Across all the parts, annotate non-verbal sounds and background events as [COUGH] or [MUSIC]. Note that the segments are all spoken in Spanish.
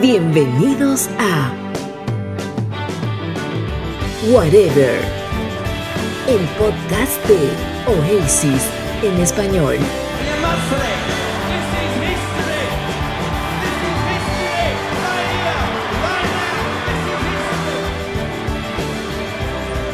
Bienvenidos a Whatever, el podcast de Oasis en español.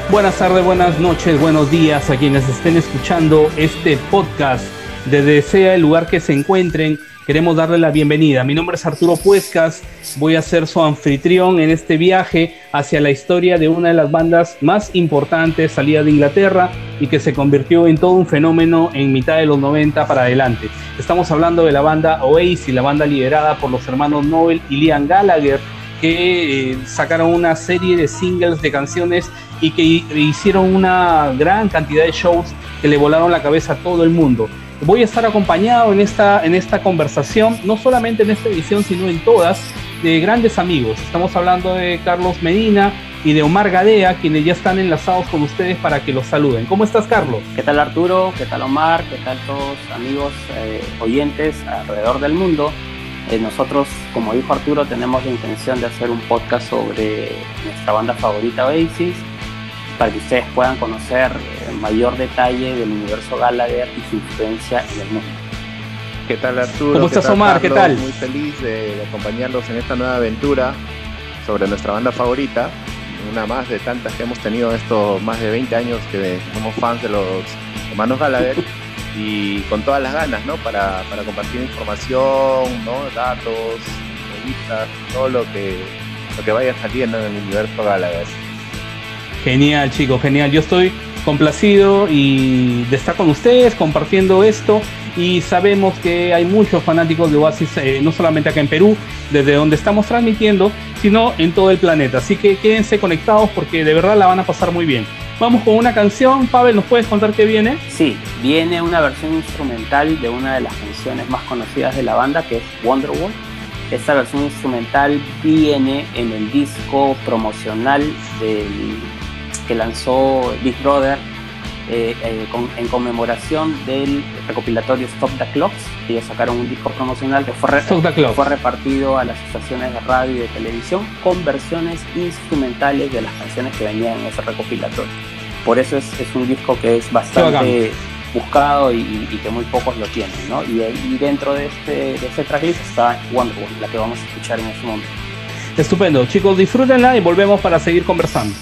Buenas tardes, buenas noches, buenos días a quienes estén escuchando este podcast desde sea el lugar que se encuentren. Queremos darle la bienvenida. Mi nombre es Arturo Puescas. Voy a ser su anfitrión en este viaje hacia la historia de una de las bandas más importantes salida de Inglaterra y que se convirtió en todo un fenómeno en mitad de los 90 para adelante. Estamos hablando de la banda Oasis, la banda liderada por los hermanos Noel y Liam Gallagher, que eh, sacaron una serie de singles de canciones y que hicieron una gran cantidad de shows que le volaron la cabeza a todo el mundo. Voy a estar acompañado en esta, en esta conversación, no solamente en esta edición, sino en todas, de grandes amigos. Estamos hablando de Carlos Medina y de Omar Gadea, quienes ya están enlazados con ustedes para que los saluden. ¿Cómo estás, Carlos? ¿Qué tal, Arturo? ¿Qué tal, Omar? ¿Qué tal todos amigos eh, oyentes alrededor del mundo? Eh, nosotros, como dijo Arturo, tenemos la intención de hacer un podcast sobre nuestra banda favorita, Oasis para que ustedes puedan conocer en mayor detalle del universo Gallagher y su influencia en el mundo. ¿Qué tal Arturo? ¿Cómo estás Omar? ¿Qué tal? Muy feliz de acompañarlos en esta nueva aventura sobre nuestra banda favorita, una más de tantas que hemos tenido estos más de 20 años que somos fans de los hermanos Gallagher [LAUGHS] y con todas las ganas, ¿no? Para, para compartir información, ¿no? Datos, revistas, todo lo que, lo que vaya saliendo en el universo Gallagher. Genial, chicos, genial. Yo estoy complacido y de estar con ustedes compartiendo esto y sabemos que hay muchos fanáticos de Oasis, eh, no solamente acá en Perú, desde donde estamos transmitiendo, sino en todo el planeta. Así que quédense conectados porque de verdad la van a pasar muy bien. Vamos con una canción. Pavel, ¿nos puedes contar qué viene? Sí, viene una versión instrumental de una de las canciones más conocidas de la banda, que es Wonderwall. Esta versión instrumental viene en el disco promocional del que lanzó Big Brother eh, eh, en conmemoración del recopilatorio Stop the Clocks. Ellos sacaron un disco promocional que fue, fue repartido a las estaciones de radio y de televisión con versiones instrumentales de las canciones que venían en ese recopilatorio. Por eso es, un disco que es bastante buscado y, que muy pocos lo tienen. ¿no? Y, dentro de este, de este tracklist está Wonderwall, la que vamos a escuchar en este momento. Estupendo, chicos, disfrútenla y volvemos para seguir conversando.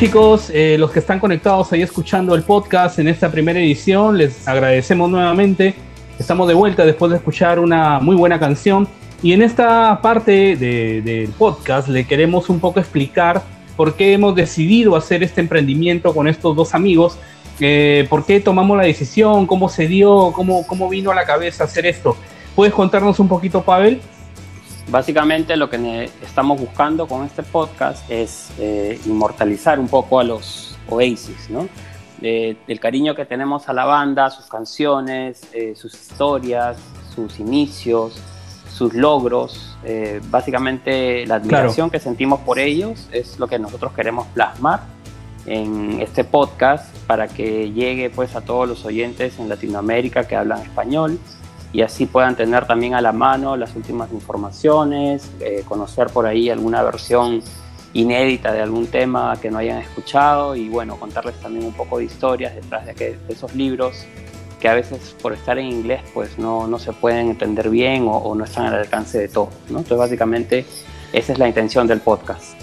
Chicos, eh, los que están conectados ahí escuchando el podcast en esta primera edición, les agradecemos nuevamente. Estamos de vuelta después de escuchar una muy buena canción. Y en esta parte del podcast le queremos un poco explicar por qué hemos decidido hacer este emprendimiento con estos dos amigos, eh, por qué tomamos la decisión, cómo se dio, cómo, cómo vino a la cabeza hacer esto. ¿Puedes contarnos un poquito, Pavel? Básicamente lo que estamos buscando con este podcast es eh, inmortalizar un poco a los Oasis, ¿no? el cariño que tenemos a la banda, sus canciones, eh, sus historias, sus inicios, sus logros, eh, básicamente la admiración que sentimos por ellos es lo que nosotros queremos plasmar en este podcast para que llegue pues a todos los oyentes en Latinoamérica que hablan español y así puedan tener también a la mano las últimas informaciones, eh, conocer por ahí alguna versión inédita de algún tema que no hayan escuchado y bueno, contarles también un poco de historias detrás de, que, esos libros que a veces por estar en inglés pues no, no se pueden entender bien o, no están al alcance de todos. ¿no? Entonces básicamente esa es la intención del podcast.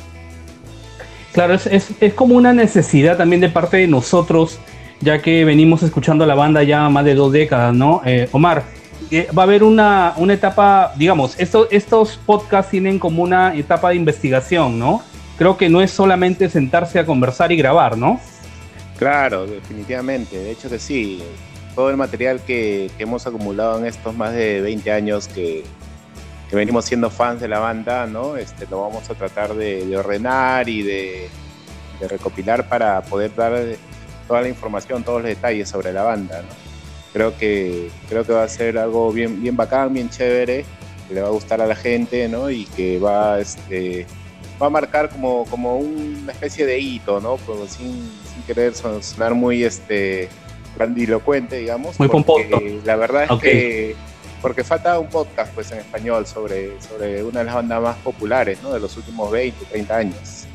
Claro, es, es, como una necesidad también de parte de nosotros, ya que venimos escuchando la banda ya más de dos décadas, ¿no? Eh, Omar, va a haber una, una etapa, digamos, esto, estos podcasts tienen como una etapa de investigación, ¿no? Creo que no es solamente sentarse a conversar y grabar, ¿no? Claro, definitivamente. De hecho que sí. Todo el material que, hemos acumulado en estos más de 20 años que, venimos siendo fans de la banda, ¿no? Este, lo vamos a tratar de, de ordenar y de, de, recopilar para poder dar toda la información, todos los detalles sobre la banda, ¿no? Creo que, creo que va a ser algo bien, bien bacán, bien chévere, que le va a gustar a la gente, ¿no? Y que va, este, va a marcar como, como una especie de hito, ¿no? Pues sin, sin querer sonar muy este, grandilocuente, digamos. Muy pomposo. La verdad es que porque falta un podcast pues en español sobre, sobre una de las bandas más populares ¿no? de los últimos 20, 30 años,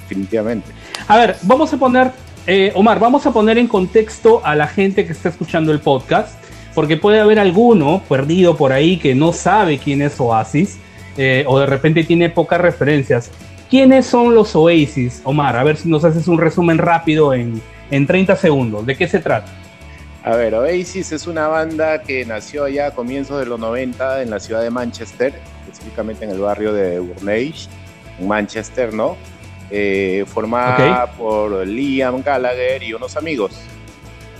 definitivamente. A ver, vamos a poner eh, Omar, vamos a poner en contexto a la gente que está escuchando el podcast, porque puede haber alguno perdido por ahí que no sabe quién es Oasis, eh, o de repente tiene pocas referencias. ¿Quiénes son los Oasis, Omar? A ver si nos haces un resumen rápido en, en 30 segundos. ¿De qué se trata? A ver, Oasis es una banda que nació allá a comienzos de los 90 en la ciudad de Manchester, específicamente en el barrio de Burnage, en Manchester, ¿no? Eh, formada por Liam Gallagher y unos amigos,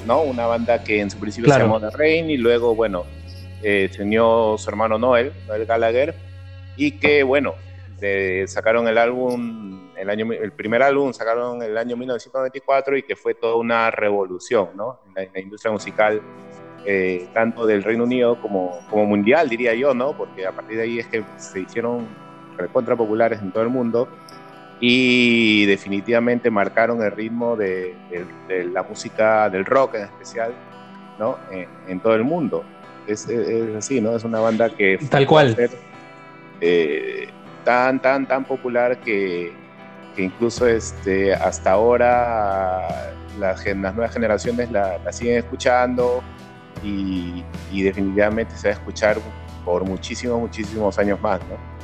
¿no? Una banda que en su principio se llamó The Rain y luego, bueno, eh, tenía su hermano Noel, Noel Gallagher, y que, bueno, sacaron el álbum, el, año, el primer álbum sacaron en el año 1994 y que fue toda una revolución, ¿no? En la, industria musical, eh, tanto del Reino Unido como, como mundial, diría yo, ¿no? Porque a partir de ahí es que se hicieron recontra populares en todo el mundo y definitivamente marcaron el ritmo de, la música del rock en especial, ¿no? En, todo el mundo. Es, así, ¿no? Es una banda que... Tal cual. Eh, tan, tan, tan popular que, incluso este, hasta ahora las, nuevas generaciones la, siguen escuchando y, y definitivamente se va a escuchar por muchísimos, muchísimos años más, ¿no?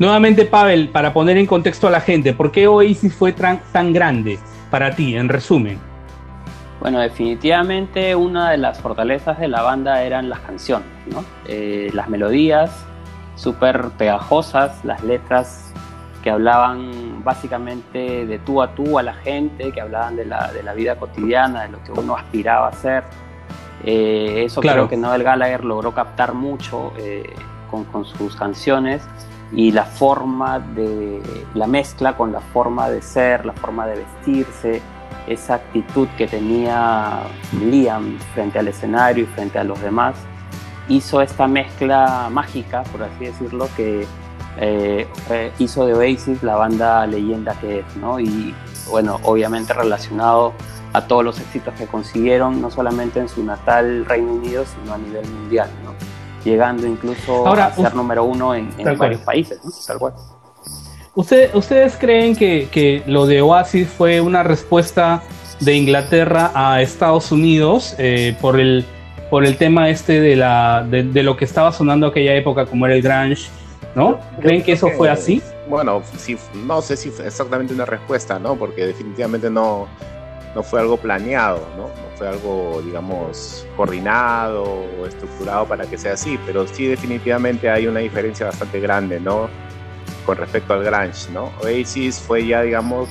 Nuevamente, Pavel, para poner en contexto a la gente, ¿por qué Oasis fue tan, grande para ti, en resumen? Bueno, definitivamente una de las fortalezas de la banda eran las canciones, ¿no? Eh, las melodías súper pegajosas, las letras que hablaban básicamente de tú a tú a la gente, que hablaban de la, de la vida cotidiana, de lo que uno aspiraba a hacer. Eh, eso creo que Noel Gallagher logró captar mucho eh, con, con, sus canciones y la forma de la mezcla con la forma de ser, la forma de vestirse, esa actitud que tenía Liam frente al escenario y frente a los demás, hizo esta mezcla mágica, por así decirlo, que eh, eh, hizo de Oasis la banda leyenda que es, ¿no? Y bueno, obviamente relacionado a todos los éxitos que consiguieron, no solamente en su natal Reino Unido, sino a nivel mundial, ¿no? Llegando incluso a ser número uno en, varios países, Tal cual. ¿Ustedes creen que, lo de Oasis fue una respuesta de Inglaterra a Estados Unidos eh, por, el, por el tema este de, la, de, lo que estaba sonando aquella época como era el grunge? ¿No? ¿Creen que eso fue así? Bueno, sí, no sé si fue exactamente una respuesta, ¿no? Porque definitivamente no, no fue algo planeado, ¿no? Fue algo, digamos, coordinado o estructurado para que sea así, pero sí definitivamente hay una diferencia bastante grande, ¿no? Con respecto al grunge, ¿no? Oasis fue ya, digamos,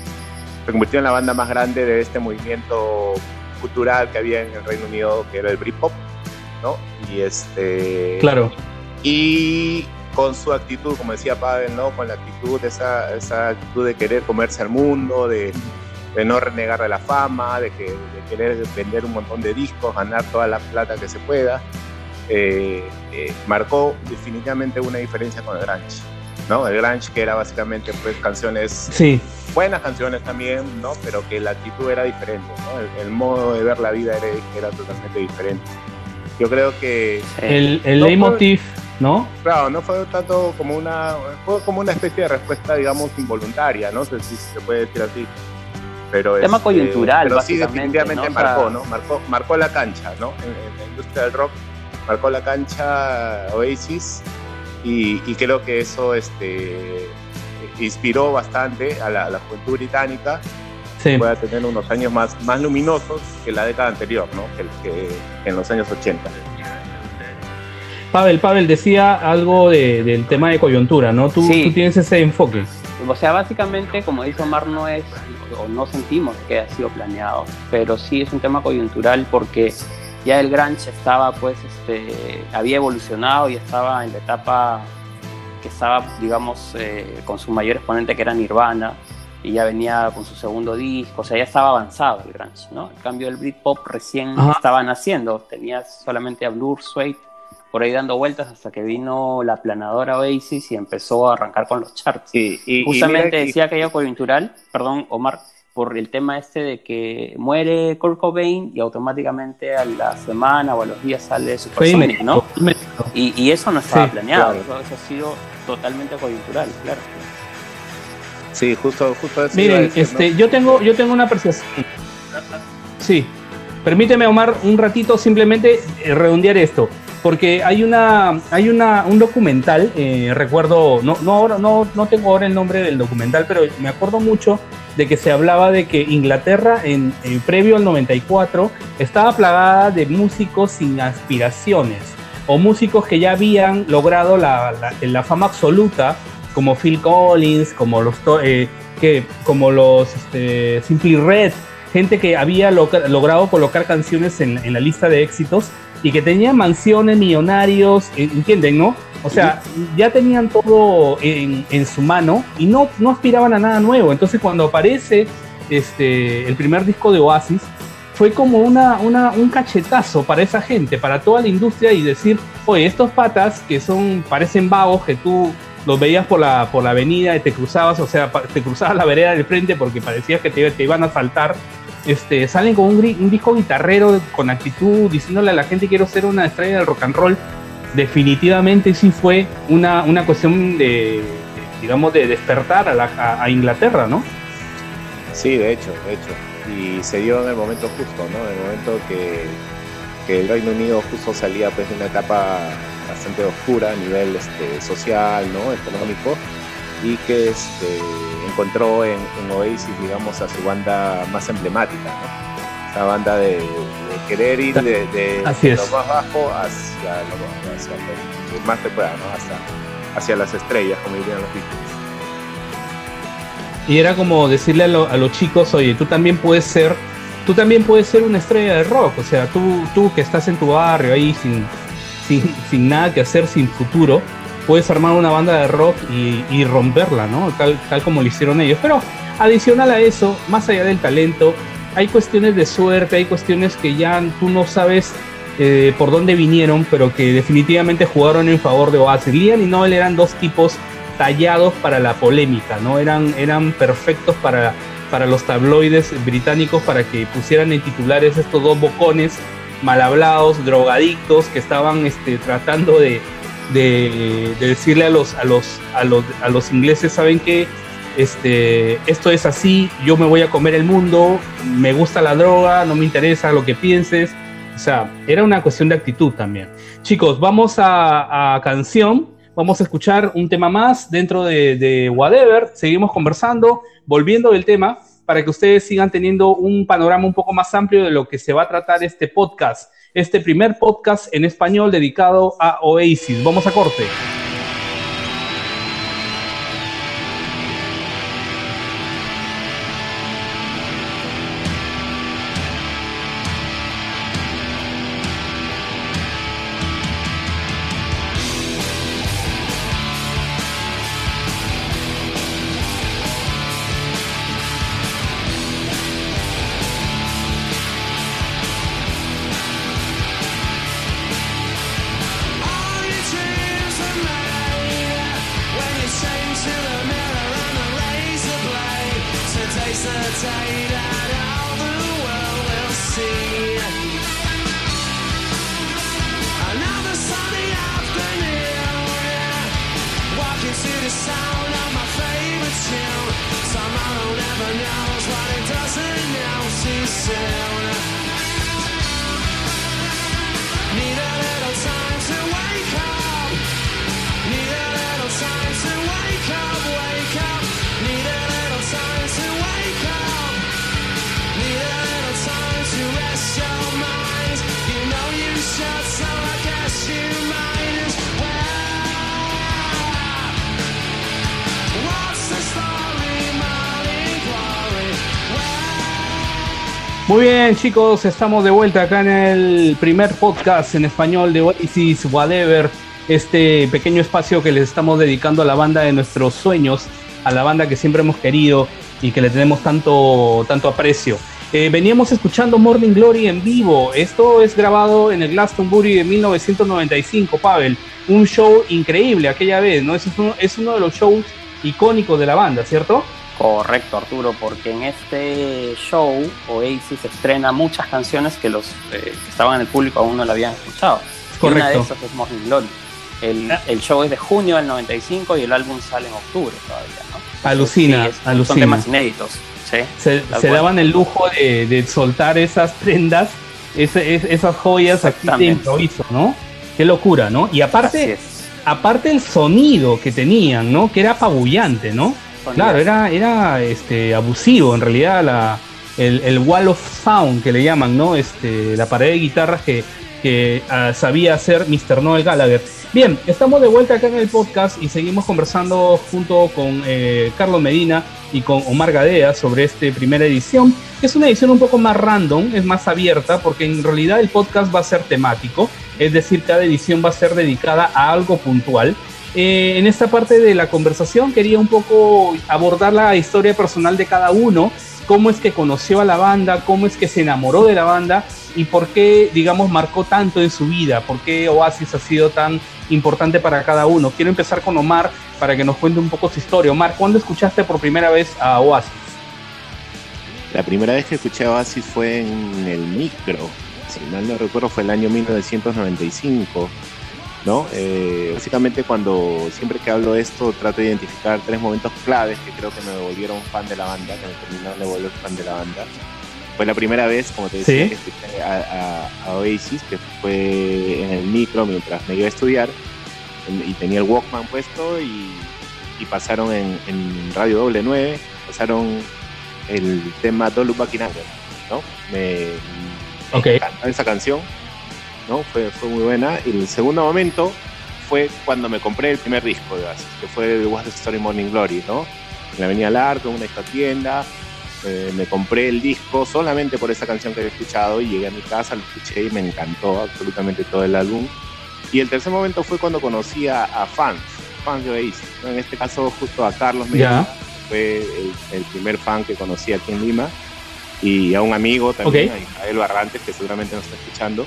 se convirtió en la banda más grande de este movimiento cultural que había en el Reino Unido, que era el Britpop, ¿no? Y este... Claro. Y con su actitud, como decía Pavel, ¿no? Con la actitud, esa, esa actitud de querer comerse al mundo, de de no renegar de la fama, de, que, querer vender un montón de discos, ganar toda la plata que se pueda, eh, eh, marcó definitivamente una diferencia con el grunge. ¿no? El grunge que era básicamente pues canciones, sí. buenas canciones también, ¿no? pero que la actitud era diferente, ¿no? el, modo de ver la vida era, era totalmente diferente. Yo creo que... El, el leitmotiv, ¿no? Claro, no fue tanto como una... Fue como una especie de respuesta, digamos, involuntaria, ¿no? Si, se puede decir así. Pero Tema este, coyuntural, pero sí definitivamente ¿no? marcó, ¿no? Marcó, marcó la cancha, ¿no? En, en, la industria del rock marcó la cancha Oasis y, y creo que eso este, inspiró bastante a la, a la juventud británica sí. pueda tener unos años más, más luminosos que la década anterior, ¿no? que, que en los años 80. Pavel, Pavel decía algo de, del tema de coyuntura, ¿no? Tú, sí. tú, tienes ese enfoque. O sea, básicamente, como dice Omar, no es, o no sentimos que haya sido planeado, pero sí es un tema coyuntural porque ya el grunge estaba, pues, este, había evolucionado y estaba en la etapa que estaba, digamos, eh, con su mayor exponente que era Nirvana, y ya venía con su segundo disco, o sea, ya estaba avanzado el grunge, ¿no? En cambio, el Britpop recién Ajá. estaba naciendo, tenía solamente a Blur, Suede, por ahí dando vueltas hasta que vino la planadora Oasis y empezó a arrancar con los charts. Y, y, Justamente y decía aquello coyuntural, perdón, Omar, por el tema este de que muere Kurt Cobain y automáticamente a la semana o a los días sale Supersonic, ¿no? Y, y, eso no estaba sí, planeado, claro. eso, eso, ha sido totalmente coyuntural, claro. Sí, justo, justo eso Miren, decir, este, ¿no? yo tengo, yo tengo una apreciación. Sí, permíteme, Omar, un ratito simplemente eh, redondear esto porque hay una hay una un documental eh, recuerdo no no no no tengo ahora el nombre del documental pero me acuerdo mucho de que se hablaba de que Inglaterra en, en previo al 94 estaba plagada de músicos sin aspiraciones o músicos que ya habían logrado la, la, la fama absoluta como Phil Collins como los eh, que como los este, Simply Red gente que había lo, logrado colocar canciones en, en la lista de éxitos y que tenían mansiones, millonarios, ¿entienden, no? O sea, ya tenían todo en, en, su mano y no, no aspiraban a nada nuevo. Entonces cuando aparece este, el primer disco de Oasis, fue como una, una, un cachetazo para esa gente, para toda la industria y decir, oye, estos patas que son, parecen vagos, que tú los veías por la, por la avenida y te cruzabas, o sea, te cruzabas la vereda del frente porque parecías que te, te iban a saltar este, salen con un, un, disco guitarrero con actitud, diciéndole a la gente quiero ser una estrella del rock and roll, definitivamente sí fue una, una cuestión de, digamos, de despertar a, la, a, Inglaterra, ¿no? Sí, de hecho, de hecho. Y se dio en el momento justo, ¿no? En el momento que, que el Reino Unido justo salía pues de una etapa bastante oscura a nivel este, social, ¿no? Económico y que este, encontró en, en, Oasis, digamos, a su banda más emblemática, ¿no? Esa banda de, de querer ir de, de, de lo más bajo hacia lo, hacia lo, más que pueda, ¿no? Hacia, hacia las estrellas, como dirían los Beatles. Y era como decirle a, lo, a, los chicos, oye, tú también puedes ser, tú también puedes ser una estrella de rock, o sea, tú, tú que estás en tu barrio ahí sin, sin, sin nada que hacer, sin futuro, puedes armar una banda de rock y, romperla, ¿no? Tal, tal, como lo hicieron ellos. Pero adicional a eso, más allá del talento, hay cuestiones de suerte, hay cuestiones que ya tú no sabes eh, por dónde vinieron, pero que definitivamente jugaron en favor de Oasis. Liam y Noel eran dos tipos tallados para la polémica, ¿no? Eran, eran perfectos para, para los tabloides británicos para que pusieran en titulares estos dos bocones mal hablados, drogadictos, que estaban este, tratando de, de, de, decirle a los, a los, a los, a los ingleses, ¿saben qué? Este, esto es así, yo me voy a comer el mundo, me gusta la droga, no me interesa lo que pienses. O sea, era una cuestión de actitud también. Chicos, vamos a, a canción, vamos a escuchar un tema más dentro de, de Whatever, seguimos conversando, volviendo del tema, para que ustedes sigan teniendo un panorama un poco más amplio de lo que se va a tratar este podcast este primer podcast en español dedicado a Oasis. Vamos a corte. Chicos, estamos de vuelta acá en el primer podcast en español de Oasis Whatever, este pequeño espacio que les estamos dedicando a la banda de nuestros sueños, a la banda que siempre hemos querido y que le tenemos tanto, tanto aprecio. Eh, veníamos escuchando Morning Glory en vivo. Esto es grabado en el Glastonbury de 1995, Pavel. Un show increíble aquella vez, ¿no? Es uno, es uno de los shows icónicos de la banda, ¿cierto? Correcto, Arturo, porque en este show Oasis estrena muchas canciones que los eh, que estaban en el público aún no la habían escuchado. Correcto. una de esas es Morning Glory. El, Ah. el show es de junio del 95 y el álbum sale en octubre todavía, ¿no? Alucina, es- alucina. Son temas inéditos, ¿sí? Se, daban el lujo de, de soltar esas prendas, ese- es- esas joyas aquí de improviso, ¿no? Qué locura, ¿no? Y aparte, aparte el sonido que tenían, ¿no? Que era apabullante, ¿no? Claro, era, era este, abusivo en realidad la, el, el wall of sound que le llaman, ¿no? Este, la pared de guitarras que, que ah, sabía hacer Mr. Noel Gallagher. Bien, estamos de vuelta acá en el podcast y seguimos conversando junto con eh, Carlos Medina y con Omar Gadea sobre esta primera edición, que es una edición un poco más random, es más abierta, porque en realidad el podcast va a ser temático, es decir, cada edición va a ser dedicada a algo puntual. Eh, en esta parte de la conversación quería un poco abordar la historia personal de cada uno, cómo es que conoció a la banda, cómo es que se enamoró de la banda y por qué, digamos, marcó tanto en su vida, por qué Oasis ha sido tan importante para cada uno. Quiero empezar con Omar para que nos cuente un poco su historia. Omar, ¿cuándo escuchaste por primera vez a Oasis? La primera vez que escuché a Oasis fue en el micro, si mal no recuerdo fue el año 1995, ¿no? Eh, básicamente cuando siempre que hablo de esto trato de identificar tres momentos claves que creo que me volvieron fan de la banda, que me terminaron de volver fan de la banda. Fue la primera vez, como te decía, Sí. que escuché a, a- a Oasis, que fue en el micro mientras me iba a estudiar y tenía el Walkman puesto y, y pasaron en, en Radio Doble 9, pasaron el tema Don't Look Back in Anger, ¿no? Me, me Ok. encantó esa canción, ¿no? Fue, fue muy buena. Y el segundo momento fue cuando me compré el primer disco de Oasis, que fue el What's the Story Morning Glory, ¿no? En la Avenida Largo, en una esta tienda, eh, me compré el disco solamente por esa canción que había escuchado y llegué a mi casa, lo escuché y me encantó absolutamente todo el álbum. Y el tercer momento fue cuando conocí a, a fans, fans de Oasis, ¿no? En este caso justo a Carlos Medina, fue el, el primer fan que conocí aquí en Lima y a un amigo también, a Isabel Barrantes, que seguramente nos está escuchando,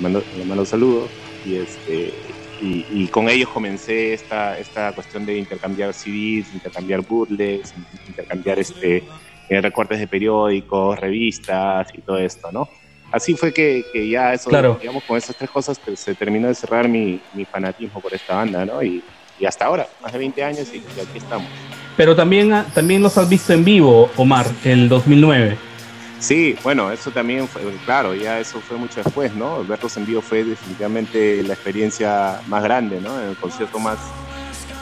mando, le mando saludos y este y, y con ellos comencé esta, esta cuestión de intercambiar CDs, intercambiar bootlegs, intercambiar este eh, recortes de periódicos, revistas y todo esto, ¿no? Así fue que, que ya eso, Claro. digamos, con esas tres cosas que se terminó de cerrar mi, mi fanatismo por esta banda, ¿no? Y, y hasta ahora, más de 20 años y, y aquí estamos. Pero también, ah, también los has visto en vivo, Omar, el 2009. Sí, bueno, eso también fue, claro, ya eso fue mucho después, ¿no? Verlos en vivo fue definitivamente la experiencia más grande, ¿no? El concierto más,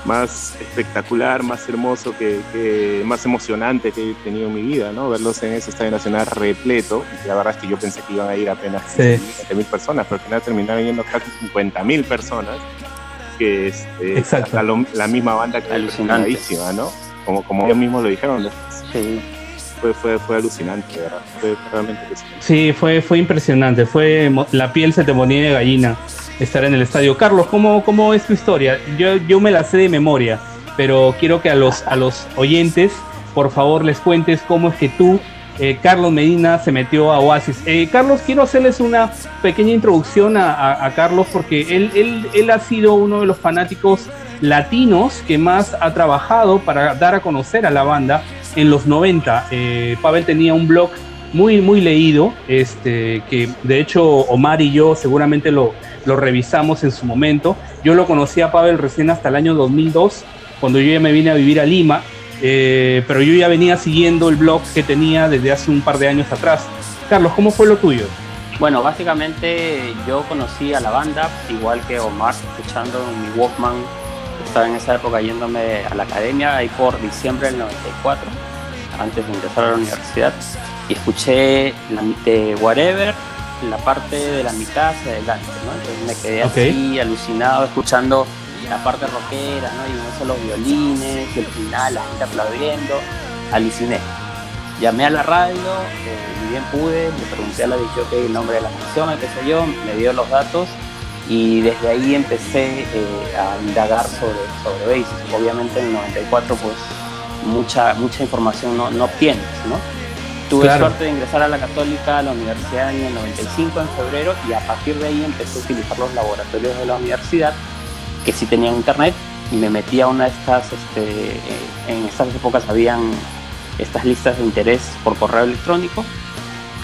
más espectacular, más hermoso, que, que- más emocionante que he tenido en mi vida, ¿no? Verlos en ese estadio nacional repleto, y la verdad es que yo pensé que iban a ir apenas Sí. 20 mil personas, pero al final terminaron yendo casi 50 mil personas, que es eh, Exacto. la, misma banda que alucinadísima, ¿no? Como, como ellos mismos lo dijeron, Sí. Fue, fue, fue alucinante, ¿verdad? Fue realmente alucinante. Sí, fue, fue impresionante. Fue la piel se te ponía de gallina estar en el estadio. Carlos, ¿cómo, cómo es tu historia? Yo, yo me la sé de memoria, pero quiero que a los, a los oyentes, por favor, les cuentes cómo es que tú, eh, Carlos Medina, se metió a Oasis. Eh, Carlos, quiero hacerles una pequeña introducción a, a- a Carlos porque él, él, él ha sido uno de los fanáticos latinos que más ha trabajado para dar a conocer a la banda en los 90. Eh, Pavel tenía un blog muy, muy leído, este, que de hecho Omar y yo seguramente lo, lo revisamos en su momento. Yo lo conocí a Pavel recién hasta el año 2002, cuando yo ya me vine a vivir a Lima, eh, pero yo ya venía siguiendo el blog que tenía desde hace un par de años atrás. Carlos, ¿cómo fue lo tuyo? Bueno, básicamente yo conocí a la banda, igual que Omar, escuchando mi Walkman. Estaba en esa época yéndome a la academia, ahí por diciembre del 94, antes de empezar a la universidad. Y escuché la, de Whatever, la parte de la mitad hacia adelante, ¿no? Entonces me quedé así, alucinado, escuchando la parte rockera, ¿no? Y no solo violines, y el final, la gente aplaudiendo, aluciné llamé a la radio, eh, ni bien pude, le pregunté a la DJ el nombre de la canción, qué sé yo, me dio los datos y desde ahí empecé eh, a indagar sobre, sobre Basis. Obviamente en el 94 pues mucha, mucha información no, no obtienes, ¿no? Tuve suerte de ingresar a la Católica, a la universidad en el 95 en febrero y a partir de ahí empecé a utilizar los laboratorios de la universidad que sí tenían internet y me metí a una de estas, este, eh, en estas épocas habían estas listas de interés por correo electrónico.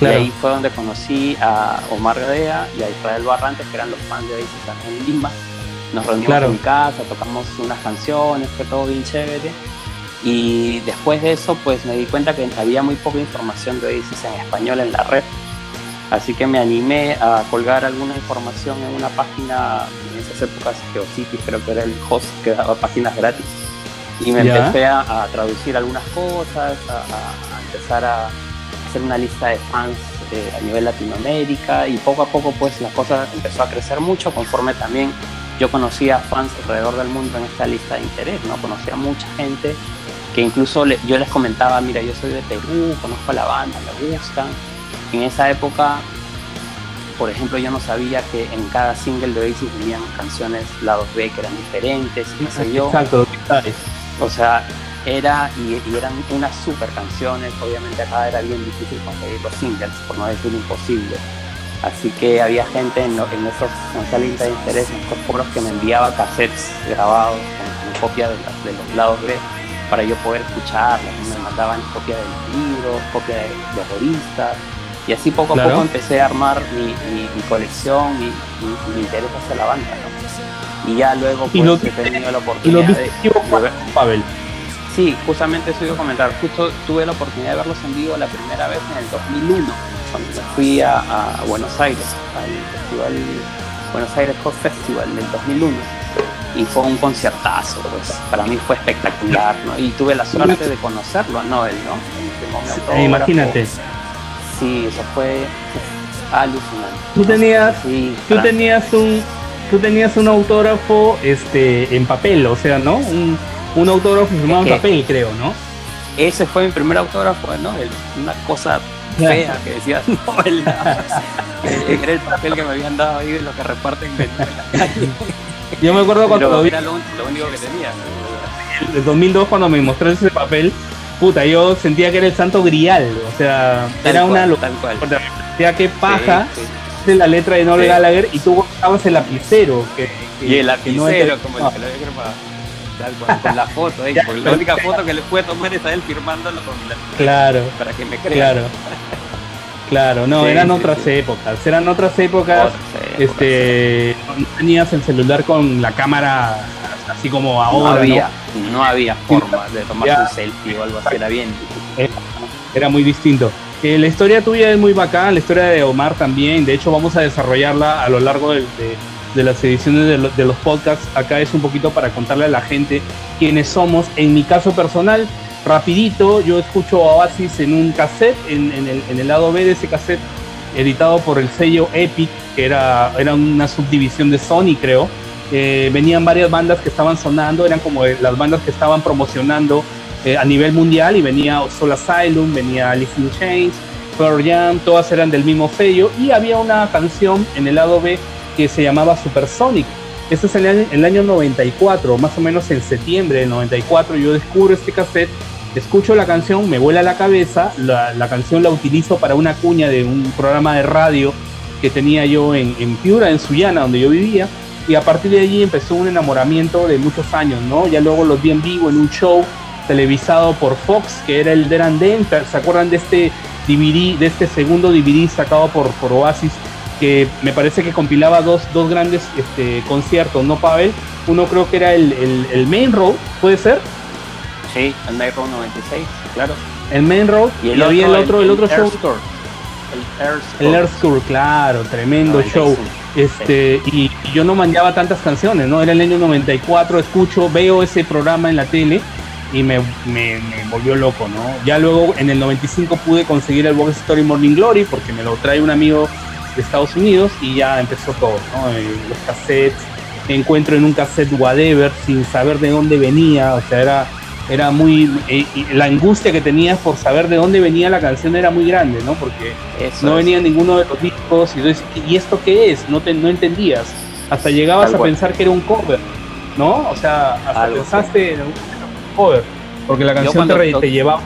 Y ahí fue donde conocí a Omar Gadea y a Israel Barrantes, que eran los fans de Oasis en Lima. Nos reunimos en mi casa, tocamos unas canciones, fue todo bien chévere. Y después de eso, pues me di cuenta que había muy poca información de Oasis en español en la red. Así que me animé a colgar alguna información en una página, en esas épocas Geocities creo que era el host que daba páginas gratis y me empecé a, traducir algunas cosas, a, empezar a hacer una lista de fans eh, a nivel Latinoamérica y poco a poco pues la cosa empezó a crecer mucho conforme también yo conocía fans alrededor del mundo en esta lista de interés, ¿no? Conocía mucha gente que incluso yo les comentaba, mira, yo soy de Perú, conozco a la banda, me gustan. En esa época, por ejemplo, yo no sabía que en cada single de Oasis venían canciones lados B que eran diferentes, qué sé yo. Exacto, o sea, era y, eran unas super canciones. Obviamente acá era bien difícil conseguir los singles, por no decir imposible. Así que había gente en, esos, en esa lista de interés, en estos foros que me enviaba cassettes grabados con, copia de, los lados B para yo poder escucharlos. Me mandaban copia de libros, copia de, revistas. Y así poco a poco empecé a armar mi, colección y mi, interés hacia la banda. Y ya luego pues, he tenido la oportunidad de, ver. Pavel. Sí, justamente eso iba a comentar. Justo tuve la oportunidad de verlos en vivo la primera vez en el 2001, cuando fui a, Buenos Aires, al festival Buenos Aires Coast Festival del 2001 y fue un conciertazo, pues para mí fue espectacular, ¿no? Y tuve la suerte de conocerlo a Noel, ¿no? imagínate. Sí, eso fue alucinante. Tú tenías, tú tenías un, tú tenías un autógrafo este, en papel, o sea, ¿no? Un, un autógrafo firmado en papel, creo, ¿no? Ese fue mi primer autógrafo, ¿no? una cosa fea que decía [LAUGHS] no, era el papel que me habían dado ahí de lo que reparten en la calle. Yo me acuerdo cuando lo vi. Era lo, único que tenía. En 2002, cuando me mostraste ese papel, puta, yo sentía que era el santo grial. O sea, era una locura. Tal cual. Decía que paja de la letra de Noel Gallagher y tú buscabas el lapicero. Que, y el lapicero, como el que lo había con la foto, eh, la única foto que le puede tomar es a él firmándolo con la Claro. Para que me crea. Claro. Claro, no, eran otras épocas, eran otras épocas, este, no tenías el celular con la cámara así como ahora. No había, no, había forma de tomar un selfie o algo así, era bien. era muy distinto. Eh, la historia tuya es muy bacán, la historia de Omar también. De hecho, vamos a desarrollarla a lo largo de, las ediciones de, los podcasts. Acá es un poquito para contarle a la gente quiénes somos. En mi caso personal, rapidito, yo escucho Oasis en un cassette, en, el, lado B de ese cassette, editado por el sello Epic, que era, era una subdivisión de Sony, creo. Eh, venían varias bandas que estaban sonando, eran como las bandas que estaban promocionando eh, a nivel mundial y venía Soul Asylum, venía Alice in Chains, Pearl Jam, todas eran del mismo sello y había una canción en el lado B que se llamaba Supersonic. Este es el año, el año 94, más o menos en septiembre del 94, yo descubro este cassette, escucho la canción, me vuela la cabeza, la, canción la utilizo para una cuña de un programa de radio que tenía yo en, en Piura, en Sullana, donde yo vivía, y a partir de allí empezó un enamoramiento de muchos años, ¿no? Ya luego los vi en vivo en un show televisado por Fox, que era el Deran Den. ¿Se acuerdan de este DVD, de este segundo DVD sacado por, por Oasis? Que me parece que compilaba dos, dos grandes este, conciertos, ¿no, Pavel? Uno creo que era el, el, Main Road, ¿puede ser? Sí, el Main Road 96, claro. El Main Road y, el había el otro, el, otro show. El Earth Tour, claro, tremendo show. Este, y, yo no mandaba tantas canciones, ¿no? Era el año 94, escucho, veo ese programa en la tele y me, me, volvió loco, ¿no? Ya luego en el 95 pude conseguir el Box Story Morning Glory porque me lo trae un amigo de Estados Unidos y ya empezó todo, ¿no? Eh, los cassettes, encuentro en un cassette whatever sin saber de dónde venía, o sea, era era muy eh, la angustia que tenías por saber de dónde venía la canción era muy grande no porque no venía ninguno de los discos y, y esto qué es no te no entendías. Hasta llegabas a pensar que era un cover no o sea hasta pensaste en un cover porque la canción te, llevaba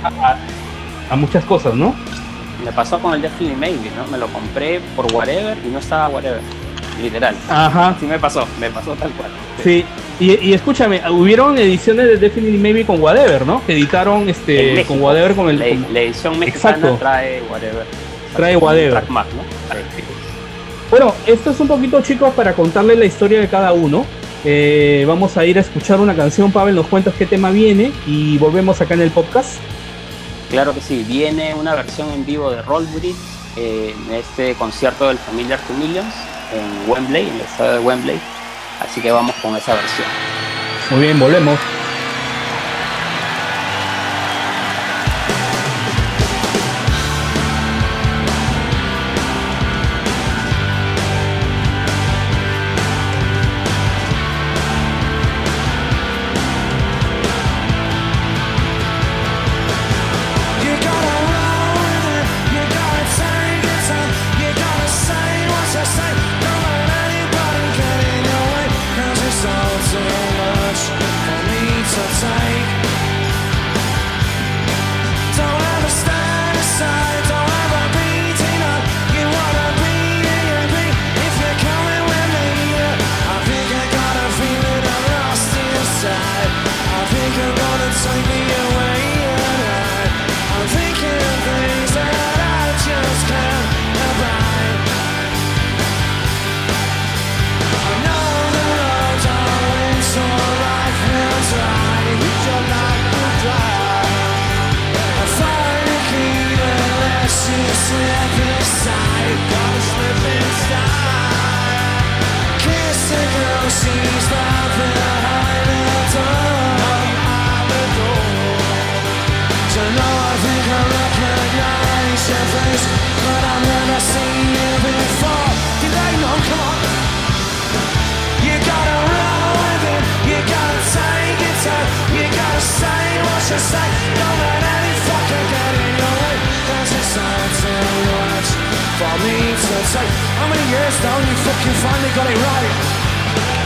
a, muchas cosas no me pasó con el Destiny Maybe no me lo compré por whatever y no estaba whatever literal ajá sí me pasó me pasó tal cual sí y, escúchame, hubieron ediciones de Definitely Maybe con Whatever, ¿no? Que editaron este con Whatever con el. La, edición mexicana trae Whatever. Trae Whatever. Bueno, esto es un poquito, chicos, para contarles la historia de cada uno. Eh, vamos a ir a escuchar una canción. Pavel, nos cuentas qué tema viene y volvemos acá en el podcast. Claro que sí, viene una versión en vivo de Roll eh, en este concierto del Familiar to Millions en Wembley, en el estado de Wembley Así que vamos con esa versión. Muy bien, volvemos. sign, what's your sign? Don't let any fucker get in your way. For me to take. How many years now you fucking finally got it right?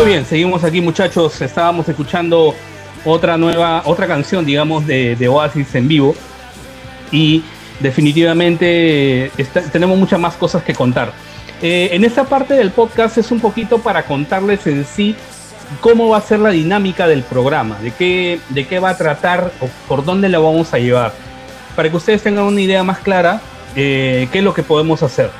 Muy bien, seguimos aquí muchachos. Estábamos escuchando otra nueva, otra canción, digamos, de, Oasis en vivo. Y definitivamente tenemos muchas más cosas que contar. Eh, en esta parte del podcast es un poquito para contarles en sí cómo va a ser la dinámica del programa, de qué, de qué va a tratar o por dónde lo vamos a llevar. Para que ustedes tengan una idea más clara, eh, qué es lo que podemos hacer.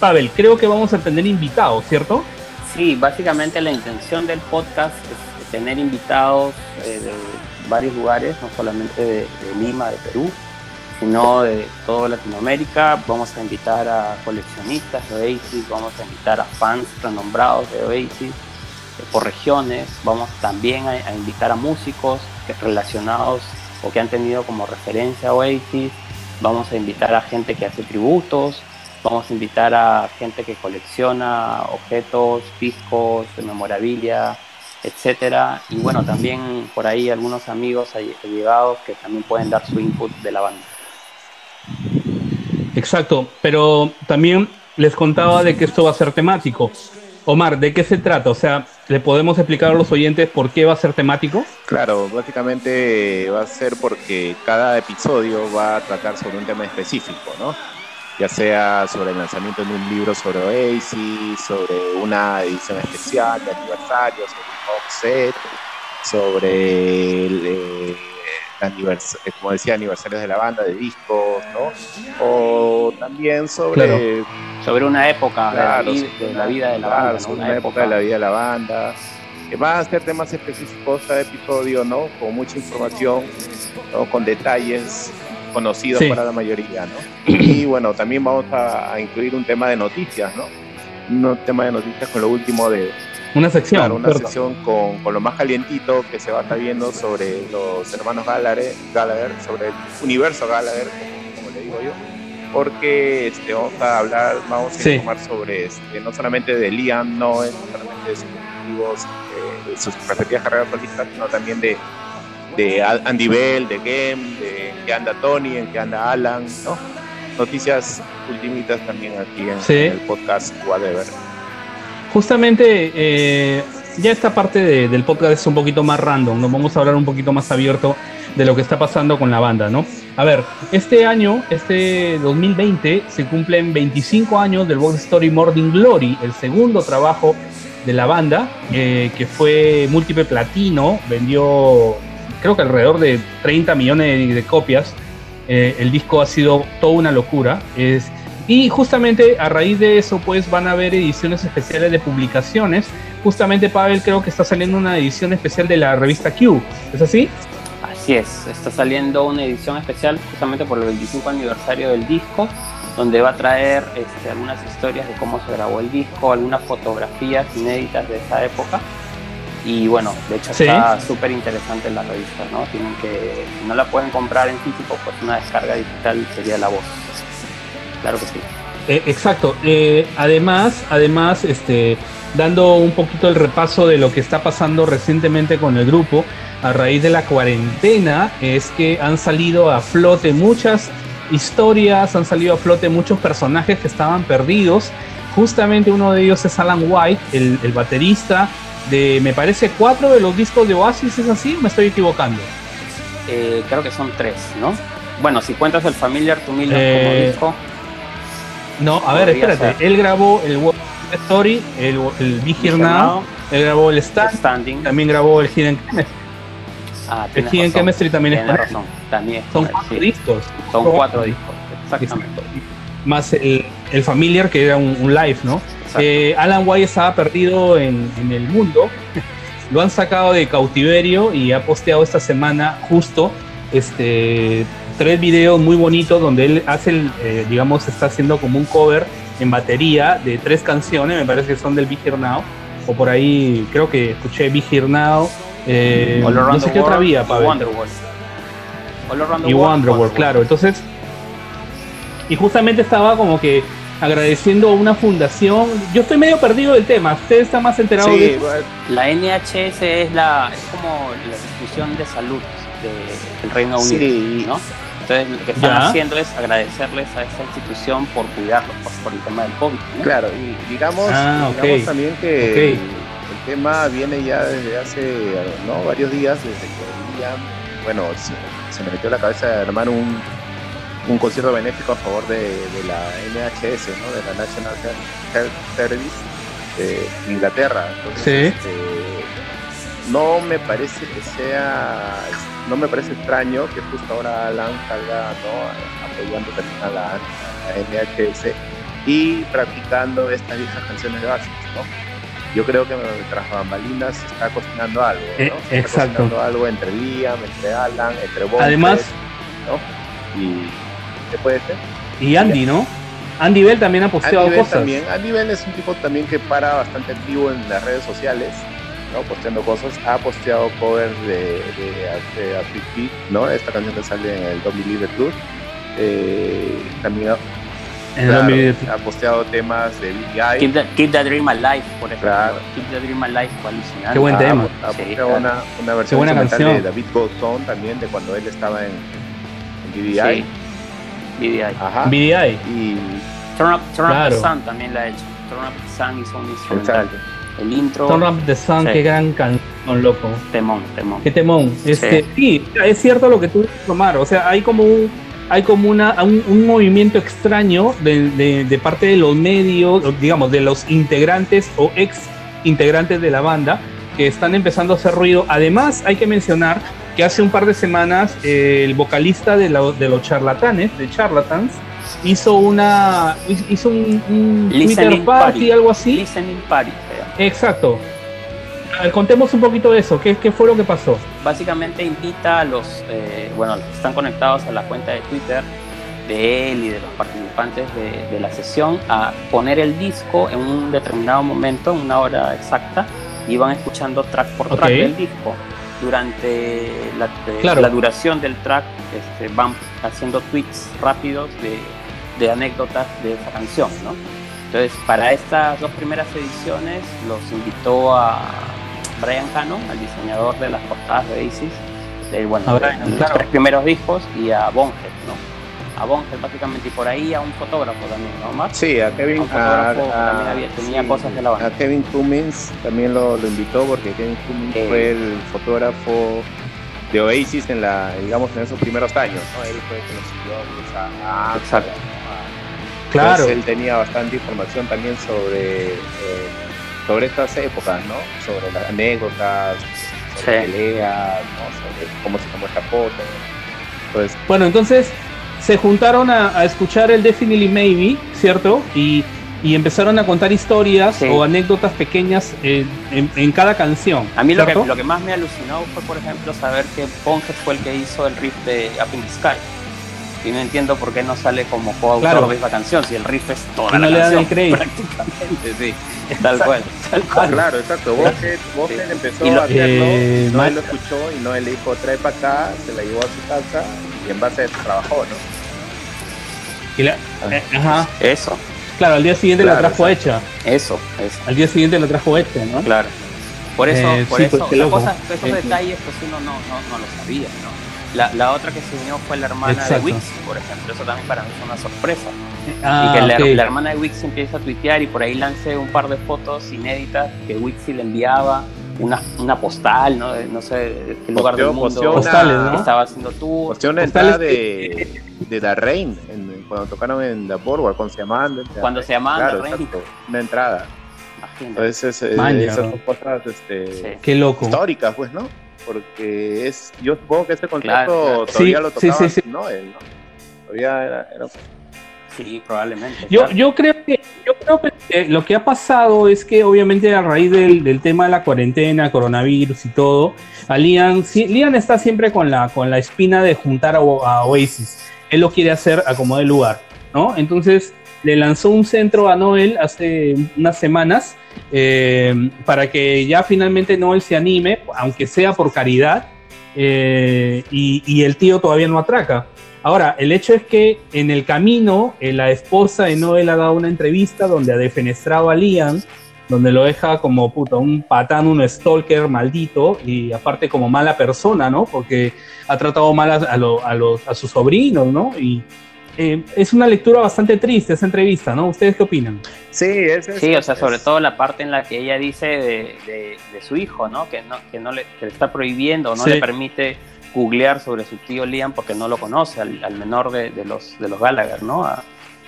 Pavel, creo que vamos a tener invitados, ¿cierto? Sí, básicamente la intención del podcast es tener invitados eh, de varios lugares, no solamente de, Lima, de Perú, sino de toda Latinoamérica. Vamos a invitar a coleccionistas de Oasis, vamos a invitar a fans renombrados de Oasis, por regiones. Vamos también a, invitar a músicos relacionados o que han tenido como referencia a Oasis. Vamos a invitar a gente que hace tributos. Vamos a invitar a gente que colecciona objetos, discos, de memorabilia, etcétera. Y bueno, también por ahí algunos amigos allegados que también pueden dar su input de la banda. Exacto, pero también les contaba de que esto va a ser temático. Omar, ¿de qué se trata? O sea, ¿le podemos explicar a los oyentes por qué va a ser temático? Claro, básicamente va a ser porque cada episodio va a tratar sobre un tema específico, ¿no? Ya sea sobre el lanzamiento de un libro sobre Oasis, sobre una edición especial de aniversario, sobre un box set, sobre el, eh, eh, como decía, aniversarios de la banda, de discos, ¿no? O también sobre... Sobre una época de, la vida, de la banda. Sobre una, época, de la vida de la banda. Que va a ser temas específicos cada episodio, ¿no? Con mucha información, con detalles conocidos para la mayoría, ¿no? Y bueno, también vamos a, incluir un tema de noticias, ¿no? Un tema de noticias con lo último de, una sección. una sección con, con, lo más calientito que se va a estar viendo sobre los hermanos Gallagher, Gallagher sobre el universo Gallagher, como, le digo yo. Porque este, vamos a hablar, vamos a informar sobre este, no solamente de Liam, no solamente de sus objetivos, eh, de sus respectivas carreras solistas, sino también de, de Andy Bell, de Game, de en qué anda Tony, en qué anda Alan, ¿no? Noticias ultimitas también aquí en, en el podcast Whatever justamente eh, ya esta parte del podcast es un poquito más random, nos vamos a hablar un poquito más abierto de lo que está pasando con la banda, ¿no? A ver, este año, este 2020, se cumplen 25 años del Box Story Morning Glory, el segundo trabajo de la banda, eh, que fue múltiple platino, vendió creo que alrededor de 30 millones de, copias. Eh, el disco ha sido toda una locura. Es, y justamente a raíz de eso, pues van a haber ediciones especiales de publicaciones. Justamente, Pavel, creo que está saliendo una edición especial de la revista Q. ¿Es así? Así es, está saliendo una edición especial justamente por el 25 aniversario del disco, donde va a traer este, algunas historias de cómo se grabó el disco, algunas fotografías inéditas de esa época. Y bueno, de hecho está súper interesante la revista, ¿no? Tienen que, si no la pueden comprar en físico, pues una descarga digital sería la voz claro que sí. Eh, exacto. Eh, además, además, este, dando un poquito el repaso de lo que está pasando recientemente con el grupo, a raíz de la cuarentena, es que han salido a flote muchas historias, han salido a flote muchos personajes que estaban perdidos. Justamente uno de ellos es Alan White, el, baterista de, me parece, cuatro de los discos de Oasis, ¿es así? ¿Me estoy equivocando? Eh, creo que son tres, ¿no? Bueno, si cuentas el Familiar to Million como disco. No, a ver, espérate. Él grabó el Story, el, el Be Here Now, él grabó el Standing, también grabó el Hidden Chemistry. Ah, el Hidden razón, Chemistry también es razón, también Son cuatro discos. Son cuatro discos, exactamente. Más el, el Familiar, que era un, live, ¿no? Eh, Alan White estaba perdido en, en el mundo. [LAUGHS] Lo han sacado de cautiverio y ha posteado esta semana justo este tres videos muy bonitos donde él hace, el, eh, digamos, está haciendo como un cover en batería de tres canciones, me parece que son del Be Here Now, o por ahí creo que escuché Be Here Now, eh, no sé qué otra vía, Y Wonderworld. Y Wonderworld, claro. Entonces, y justamente estaba como que agradeciendo a una fundación. Yo estoy medio perdido del tema. ¿Usted está más enterado de eso? La NHS es la es como la institución de salud del Reino Unido, ¿no? Entonces lo que están haciendo es agradecerles a esta institución por cuidarlos por, el tema del COVID. Claro, y digamos, ah, también que el, tema viene ya desde hace ¿no? varios días, desde que ya, bueno, se, me metió en la cabeza de armar un, un concierto benéfico a favor de, la NHS, ¿no? de la National Health Service de Inglaterra. Entonces, este, no me parece que sea no me parece extraño que justo ahora Alan salga apoyando también a la, NHS y practicando estas viejas canciones de básicos, ¿no? Yo creo que tras bambalinas se está cocinando algo, ¿no? Eh, se está cocinando algo entre Liam, entre Alan, entre Bob, Además, ¿no? Y ¿qué puede ser? Y Andy, ¿no? Andy Bell también ha posteado Andy cosas. también. Andy Bell es un tipo también que para bastante activo en las redes sociales ¿no? Posteando cosas. Ha posteado covers de, de, de, ¿no? Esta canción que sale en el Don't Believe the Truth. Eh, también ha posteado temas de BTI. Keep the, Keep the Dream Alive, por ejemplo. Claro. Keep the Dream Alive fue alucinante. Qué buen tema. Ha, posteado una, una versión de David Goldstone también, de cuando él estaba en, en BDI. Sí. BDI. Ajá. BDI. Y Turn Up, Turn Up the Sun también la ha hecho. Turn Up the Sun hizo un instrumental. El intro. Turn Up the Sun, qué gran canción, loco. Temón, temón. Qué temón. Este, sí. sí, es cierto lo que tú dices, Omar. O sea, hay como un hay como una, un, movimiento extraño de, parte de los medios, digamos, de los integrantes o ex integrantes de la banda que están empezando a hacer ruido. Además, hay que mencionar que hace un par de semanas eh, el vocalista de, los charlatanes, de Charlatans, hizo una hizo un, Twitter party, algo así. Listening party. Exacto contemos un poquito de eso. ¿Qué, ¿Qué, fue lo que pasó? Básicamente invita a los, eh, bueno, los que están conectados a la cuenta de Twitter de él y de los participantes de, la sesión a poner el disco en un determinado momento, en una hora exacta, y van escuchando track por track del disco. Durante la, eh, la duración del track este, van haciendo tweets rápidos de, de anécdotas de esa canción, ¿no? Entonces, para estas dos primeras ediciones los invitó a Brian Cano, al diseñador de las portadas de Isis, de, bueno, los tres primeros discos, y a Bonhead, ¿no? A Bonhead básicamente, y por ahí a un fotógrafo también, ¿no, Omar? Sí, a Kevin, a, también había, tenía cosas de la banda. A Kevin Cummins también lo, lo invitó porque Kevin Cummins fue el fotógrafo de Oasis en la, digamos, en esos primeros años, ¿no? Él fue el que siguió a, Exacto. Claro. él tenía bastante información también sobre eh, sobre estas épocas, ¿no? Sobre las anécdotas, sobre peleas, ¿no? Sobre cómo se tomó esta foto. Pues, bueno, entonces se juntaron a, escuchar el Definitely Maybe, ¿cierto? Y, y empezaron a contar historias o anécdotas pequeñas en, cada canción. A mí lo que, lo que, más me alucinó fue, por ejemplo, saber que Ponge fue el que hizo el riff de Up in the Sky y no entiendo por qué no sale como coautor de esa canción, si el riff es toda la canción. Prácticamente, sí. Tal cual, tal cual. claro, exacto. Vos empezó a hacerlo, eh, no él lo escuchó y no él le dijo trae para acá, se la llevó a su casa y en base a eso trabajó, ¿no? Y la, ah. eh, ajá. Eso. Claro, al día siguiente la trajo hecha. Eso, eso. Al día siguiente la trajo hecha, ¿no? Claro. Por eso, eh, por eso, pues, esos detalles pues uno no, no, no lo sabía, ¿no? La, la, otra que se unió fue la hermana de Wix, por ejemplo. Eso también para mí fue una sorpresa. Ah, y que la, la, hermana de Wix empieza a tuitear y por ahí lancé un par de fotos inéditas que Wix le enviaba. Una, una postal, ¿no? no sé qué lugar del mundo postales, ¿no? estaba haciendo tú. Posteó una entrada de, de The Rain, cuando tocaron en The Boardwalk, cuando se llamaban. Cuando se llamaban claro, The Rain. una entrada. Entonces, esas son cosas este, Qué loco. históricas, pues, ¿no? porque es, yo supongo que este concierto todavía lo tocaba sí, ¿no? Él, ¿no? Todavía era, Sí, probablemente. Yo, yo creo que, yo creo que eh, lo que ha pasado es que obviamente a raíz del, del tema de la cuarentena, coronavirus y todo, a Liam, Liam está siempre con la, con la espina de juntar a, a Oasis. Él lo quiere hacer a como de lugar, ¿no? Entonces le lanzó un centro a Noel hace unas semanas eh, para que ya finalmente Noel se anime, aunque sea por caridad, eh, y, el tío todavía no atraca. Ahora, el hecho es que en el camino, eh, la esposa de Noel ha dado una entrevista donde ha defenestrado a Liam, donde lo deja como puta, un patán, un stalker maldito, y aparte como mala persona, ¿no? Porque ha tratado mal a, a, los, a sus sobrinos, ¿no? Y, eh, es una lectura bastante triste esa entrevista, ¿no? ¿Ustedes qué opinan? Sí, es, sí o sea, sobre todo la parte en la que ella dice de, su hijo, ¿no? Que no, que no le, está prohibiendo, no le permite googlear sobre su tío Liam porque no lo conoce, al, menor de, los, de los Gallagher, ¿no?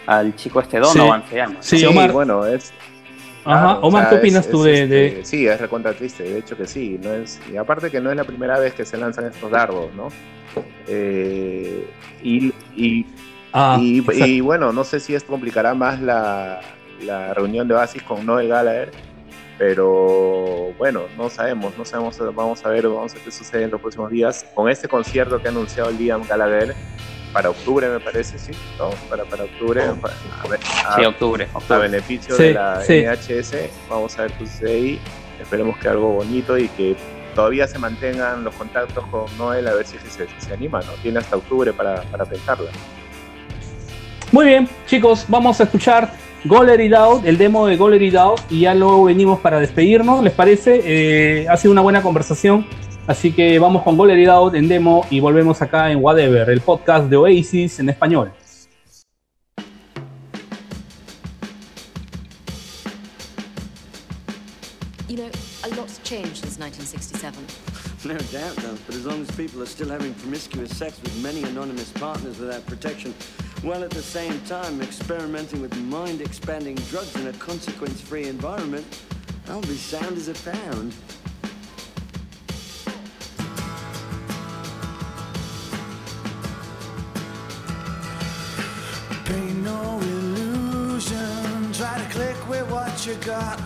al chico este Donovan se llama. Sí, Omar. bueno, es... Ajá. Omar, ¿qué opinas tú de, este, Sí, es recontra triste, de hecho que sí. No es, y aparte que no es la primera vez que se lanzan estos dardos, ¿no? Eh, y, y Ah, y, bueno, no sé si esto complicará más la, reunión de Oasis con Noel Gallagher, pero bueno, no sabemos, no sabemos, vamos a ver, vamos a ver qué sucede en los próximos días. Con este concierto que ha anunciado Liam Gallagher para octubre, me parece, sí, ¿no? Para, para octubre. a, sí, octubre, A beneficio de la NHS, vamos a ver qué sucede ahí. esperemos que algo bonito y que todavía se mantengan los contactos con Noel a ver si se, se anima, ¿no? Tiene hasta octubre para, para pensarla. Muy bien, chicos, vamos a escuchar Goller It Out, el demo de Goller It Out, y ya luego venimos para despedirnos, ¿les parece? Eh, ha sido una buena conversación, así que vamos con Goller It Out en demo y volvemos acá en Whatever, el podcast de Oasis en español. You know, a lot's changed since 1967. No doubt, though. But as long as people are still having promiscuous sex with many anonymous partners without protection, while at the same time experimenting with mind-expanding drugs in a consequence-free environment, I'll be sound as a pound. Paint no illusion. Try to click with what you got.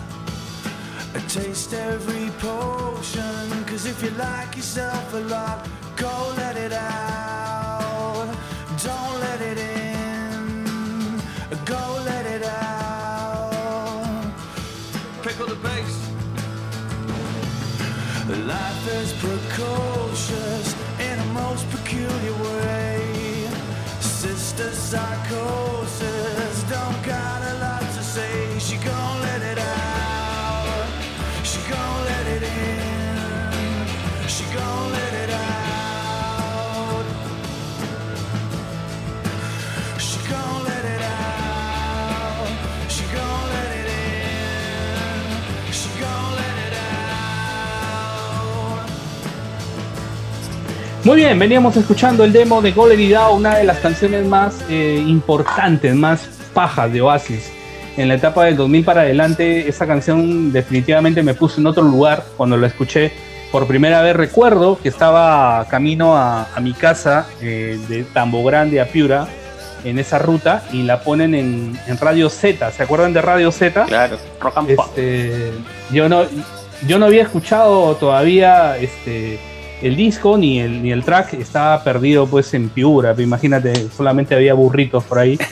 Taste every potion. Cause if you like yourself a lot, go let it out. Is precocious in a most peculiar way. Sister psychosis don't got a lot to say. She gon' let it out. She gon' let it in. She gon' let Muy bien, veníamos escuchando el demo de It Out, una de las canciones más eh, importantes, más pajas de Oasis. En la etapa del 2000 para adelante, esa canción definitivamente me puso en otro lugar cuando la escuché por primera vez. Recuerdo que estaba camino a, a mi casa eh, de Tambo Grande a Piura en esa ruta y la ponen en, en Radio Z. ¿Se acuerdan de Radio Z? Claro, rock and pop. Este, yo no yo no había escuchado todavía este el disco ni el ni el track estaba perdido pues en Piura. Imagínate solamente había burritos por ahí. [LAUGHS]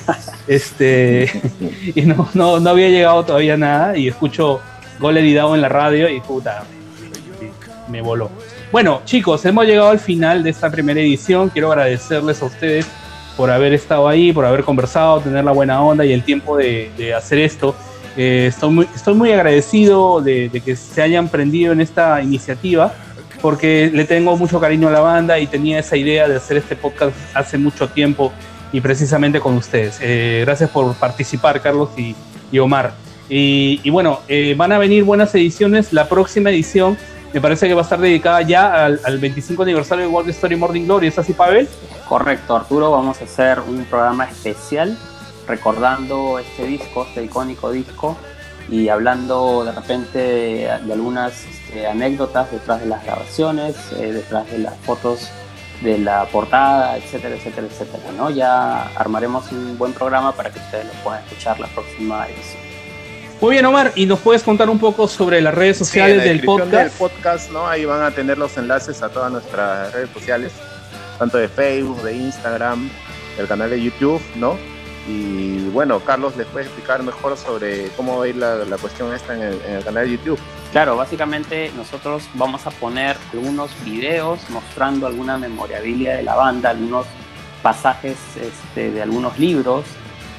Este [LAUGHS] y no, no, no había llegado todavía nada y escucho Dao en la radio y puta me, me voló. Bueno chicos hemos llegado al final de esta primera edición. Quiero agradecerles a ustedes por haber estado ahí por haber conversado tener la buena onda y el tiempo de, de hacer esto. Eh, estoy, muy, estoy muy agradecido de, de, que se hayan prendido en esta iniciativa porque le tengo mucho cariño a la banda y tenía esa idea de hacer este podcast hace mucho tiempo y precisamente con ustedes. Eh, gracias por participar, Carlos y, y Omar. Y, y bueno, eh, van a venir buenas ediciones. La próxima edición me parece que va a estar dedicada ya al, al 25 aniversario de World Story Morning Glory. ¿Es así, Pavel? Correcto, Arturo. Vamos a hacer un programa especial recordando este disco, este icónico disco, y hablando de repente de, de algunas este, anécdotas detrás de las grabaciones, eh, detrás de las fotos de la portada, etcétera, etcétera, etcétera. ¿no? Ya armaremos un buen programa para que ustedes lo puedan escuchar la próxima edición. Muy bien, Omar, y nos puedes contar un poco sobre las redes sociales sí, del podcast. del podcast, ¿no? Ahí van a tener los enlaces a todas nuestras redes sociales, tanto de Facebook, de Instagram, del canal de YouTube, ¿no? Y bueno, Carlos les puede explicar mejor sobre cómo va a ir la, la cuestión esta en el, en el, canal de YouTube. Claro, básicamente nosotros vamos a poner algunos videos mostrando alguna memorabilia de la banda, algunos pasajes este, de algunos libros,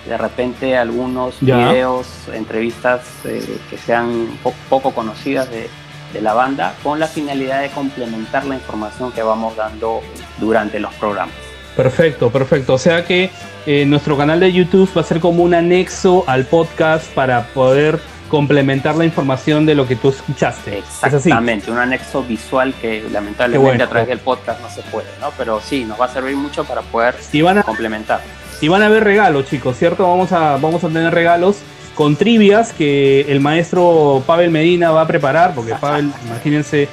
de repente algunos Ya. videos, entrevistas eh, que sean po poco conocidas de, de la banda, con la finalidad de complementar la información que vamos dando durante los programas. Perfecto, perfecto. O sea que eh, nuestro canal de YouTube va a ser como un anexo al podcast para poder complementar la información de lo que tú escuchaste. Exactamente, un anexo visual que lamentablemente bueno. a través del podcast no se puede, ¿no? Pero sí, nos va a servir mucho para poder Y van a, complementar. y van a haber regalos, chicos, ¿cierto? Vamos a, vamos a tener regalos con trivias que el maestro Pavel Medina va a preparar, porque [LAUGHS] Pavel, imagínense,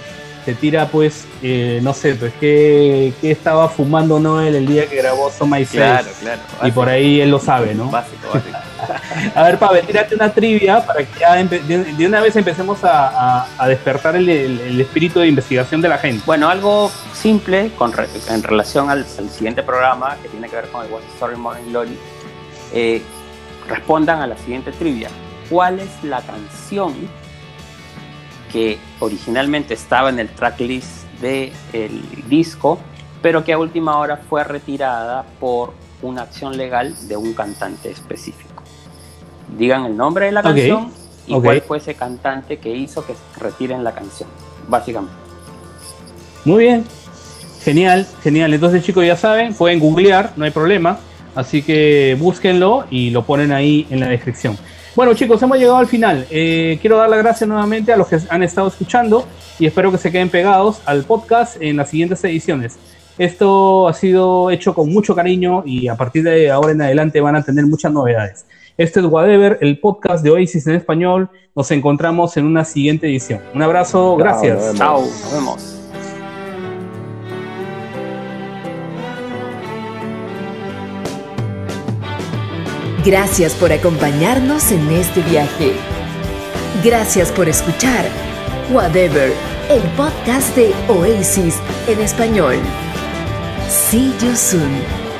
se tira pues, eh, no sé, pues qué, qué estaba fumando Noel el día que grabó So My Face. Claro, claro. Y por ahí él lo sabe, ¿no? Básico, básico. [LAUGHS] A ver, Pavel, tírate una trivia para que ya de, una vez empecemos a, despertar el, espíritu de investigación de la gente. Bueno, algo simple en relación al, siguiente programa que tiene que ver con el the Story Morning Glory. eh, respondan a la siguiente trivia. ¿Cuál es la canción que originalmente estaba en el tracklist del disco, pero que a última hora fue retirada por una acción legal de un cantante específico. Digan el nombre de la Ok, canción y ok. cuál fue ese cantante que hizo que retiren la canción, básicamente. Muy bien. Genial, genial. Entonces, chicos, ya saben, pueden googlear, no hay problema. Así que búsquenlo y lo ponen ahí en la descripción. Bueno, chicos, hemos llegado al final. Eh, quiero dar las gracias nuevamente a los que han estado escuchando y espero que se queden pegados al podcast en las siguientes ediciones. Esto ha sido hecho con mucho cariño y a partir de ahora en adelante van a tener muchas novedades. Este es Whatever, el podcast de Oasis en español. Nos encontramos en una siguiente edición. Un abrazo, gracias. Chao, nos vemos. Gracias por acompañarnos en este viaje. Gracias por escuchar Whatever, el podcast de Oasis en español. See you soon.